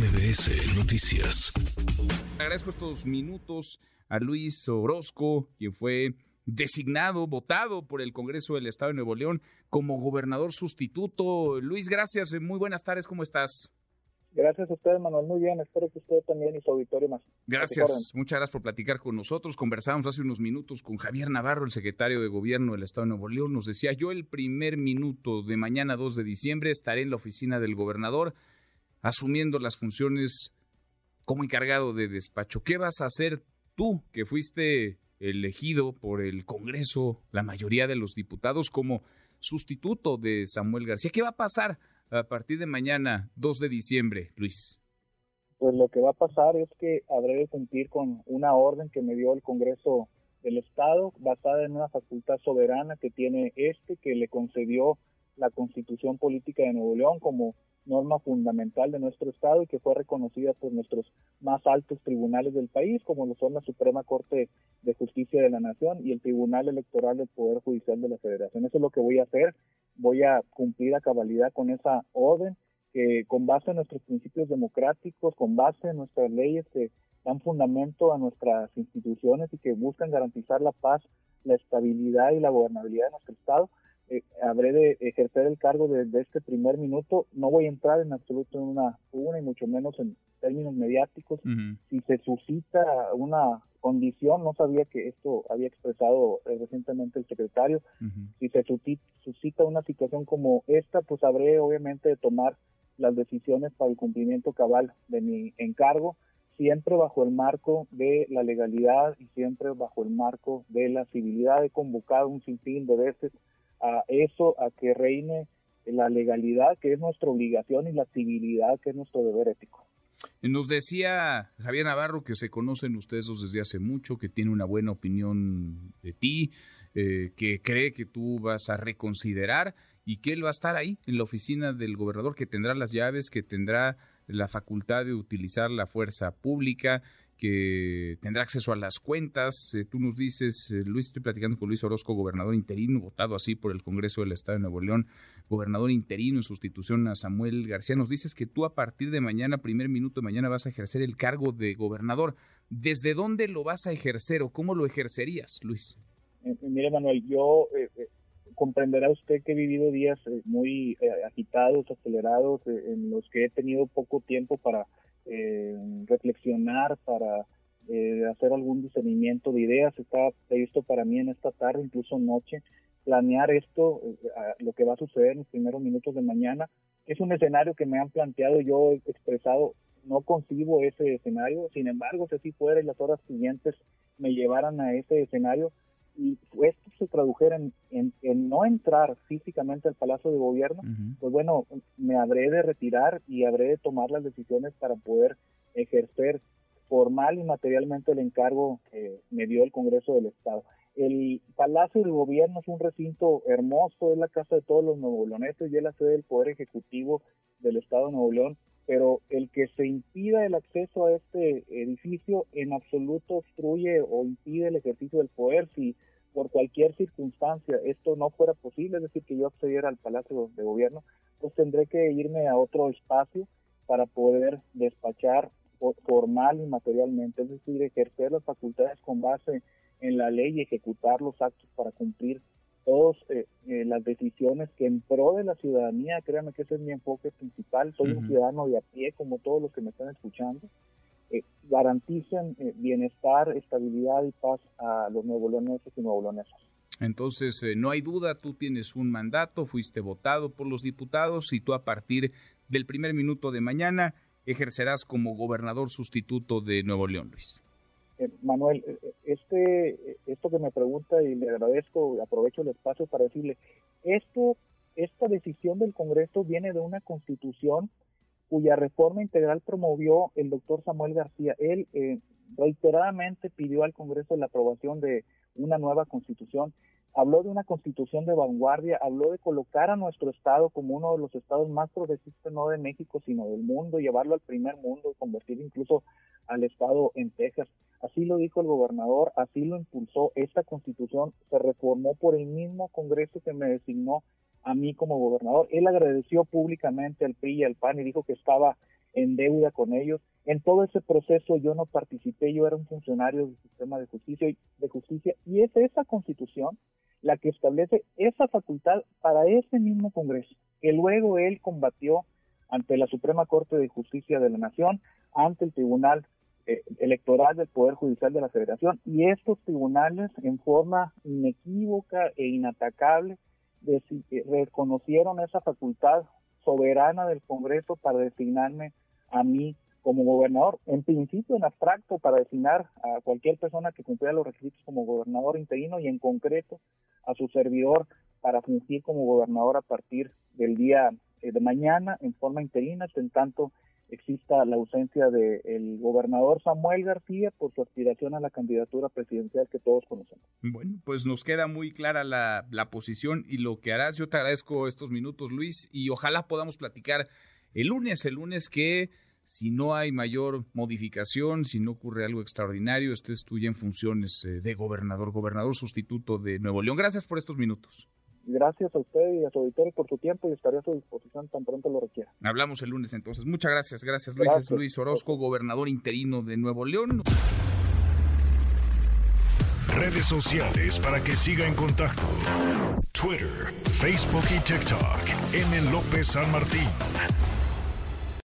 MBS Noticias. Agradezco estos minutos a Luis Orozco, quien fue designado, votado por el Congreso del Estado de Nuevo León como gobernador sustituto. Luis, gracias. Muy buenas tardes. ¿Cómo estás? Gracias a ustedes, Manuel. Muy bien. Espero que usted también y su auditorio más. Gracias. Muchas gracias por platicar con nosotros. Conversamos hace unos minutos con Javier Navarro, el secretario de Gobierno del Estado de Nuevo León. Nos decía, yo el primer minuto de mañana 2 de diciembre estaré en la oficina del gobernador asumiendo las funciones como encargado de despacho. ¿Qué vas a hacer tú, que fuiste elegido por el Congreso, la mayoría de los diputados, como sustituto de Samuel García? ¿Qué va a pasar a partir de mañana, 2 de diciembre, Luis? Pues lo que va a pasar es que habré de cumplir con una orden que me dio el Congreso del Estado, basada en una facultad soberana que tiene este, que le concedió la Constitución Política de Nuevo León como norma fundamental de nuestro Estado y que fue reconocida por nuestros más altos tribunales del país, como lo son la Suprema Corte de Justicia de la Nación y el Tribunal Electoral del Poder Judicial de la Federación. Eso es lo que voy a hacer. Voy a cumplir a cabalidad con esa orden que con base en nuestros principios democráticos, con base en nuestras leyes que dan fundamento a nuestras instituciones y que buscan garantizar la paz, la estabilidad y la gobernabilidad de nuestro Estado, eh, habré de ejercer el cargo desde este primer minuto. No voy a entrar en absoluto en una una y mucho menos en términos mediáticos. Si se suscita una condición, no sabía que esto había expresado eh, recientemente el secretario, si se suscita una situación como esta, pues habré obviamente de tomar las decisiones para el cumplimiento cabal de mi encargo siempre bajo el marco de la legalidad y siempre bajo el marco de la civilidad. He convocado un sinfín de veces a eso, a que reine la legalidad, que es nuestra obligación, y la civilidad, que es nuestro deber ético. Nos decía Javier Navarro que se conocen ustedes dos desde hace mucho, que tiene una buena opinión de ti, eh, que cree que tú vas a reconsiderar y que él va a estar ahí en la oficina del gobernador, que tendrá las llaves, que tendrá la facultad de utilizar la fuerza pública, que tendrá acceso a las cuentas. Eh, tú nos dices, eh, Luis, estoy platicando con Luis Orozco, gobernador interino, votado así por el Congreso del Estado de Nuevo León, gobernador interino en sustitución a Samuel García. Nos dices que tú a partir de mañana, primer minuto de mañana, vas a ejercer el cargo de gobernador. ¿Desde dónde lo vas a ejercer o cómo lo ejercerías, Luis? Eh, mire, Manuel, yo comprenderá usted que he vivido días muy agitados, acelerados, en los que he tenido poco tiempo para eh, reflexionar, para eh, hacer algún discernimiento de ideas. Está previsto para mí en esta tarde, incluso noche, planear esto, eh, lo que va a suceder en los primeros minutos de mañana. Es un escenario que me han planteado, yo he expresado, no concibo ese escenario, sin embargo, si así fuera y las horas siguientes me llevaran a ese escenario, y esto se tradujera en, no entrar físicamente al Palacio de Gobierno, pues bueno, me habré de retirar y habré de tomar las decisiones para poder ejercer formal y materialmente el encargo que me dio el Congreso del Estado. El Palacio de Gobierno es un recinto hermoso, es la casa de todos los nuevo y es la sede del Poder Ejecutivo del Estado de Nuevo León pero el que se impida el acceso a este edificio en absoluto obstruye o impide el ejercicio del poder si por cualquier circunstancia esto no fuera posible, es decir, que yo accediera al Palacio de Gobierno, pues tendré que irme a otro espacio para poder despachar formal y materialmente, es decir, ejercer las facultades con base en la ley y ejecutar los actos para cumplir todas eh, eh, las decisiones que en pro de la ciudadanía, créanme que ese es mi enfoque principal, soy un ciudadano de a pie como todos los que me están escuchando, eh, garanticen eh, bienestar, estabilidad y paz a los nuevo leoneses y nuevo leonesas. Entonces, no hay duda, tú tienes un mandato, fuiste votado por los diputados y tú a partir del primer minuto de mañana ejercerás como gobernador sustituto de Nuevo León, Luis. Eh, Manuel, eh, eh, este, esto que me pregunta y le agradezco, aprovecho el espacio para decirle, esto, esta decisión del Congreso viene de una constitución cuya reforma integral promovió el doctor Samuel García. Él reiteradamente pidió al Congreso la aprobación de una nueva constitución habló de una constitución de vanguardia, habló de colocar a nuestro estado como uno de los estados más progresistas, no de México, sino del mundo, llevarlo al primer mundo, convertir incluso al estado en Texas. Así lo dijo el gobernador, así lo impulsó. Esta constitución se reformó por el mismo Congreso que me designó a mí como gobernador. Él agradeció públicamente al PRI y al PAN y dijo que estaba en deuda con ellos. En todo ese proceso yo no participé, yo era un funcionario del sistema de justicia, de justicia y es esa constitución la que establece esa facultad para ese mismo Congreso, que luego él combatió ante la Suprema Corte de Justicia de la Nación, ante el Tribunal eh, Electoral del Poder Judicial de la Federación, y estos tribunales en forma inequívoca e inatacable eh, reconocieron esa facultad soberana del Congreso para designarme a mí como gobernador, en principio en abstracto para designar a cualquier persona que cumpliera los requisitos como gobernador interino y en concreto a su servidor para fungir como gobernador a partir del día eh, de mañana en forma interina, en tanto exista la ausencia del gobernador Samuel García por su aspiración a la candidatura presidencial que todos conocemos. Bueno, pues nos queda muy clara la, la posición y lo que harás. Yo te agradezco estos minutos, Luis, y ojalá podamos platicar el lunes, el lunes que si no hay mayor modificación, si no ocurre algo extraordinario, estés tú ya en funciones eh, de gobernador, gobernador sustituto de Nuevo León. Gracias por estos minutos. Gracias a usted y a su auditorio por su tiempo y estaré a su disposición tan pronto lo requiera. Hablamos el lunes entonces. Muchas gracias. Gracias Luis. Es Luis Orozco, gobernador interino de Nuevo León. Redes sociales para que siga en contacto: Twitter, Facebook y TikTok. M. López San Martín.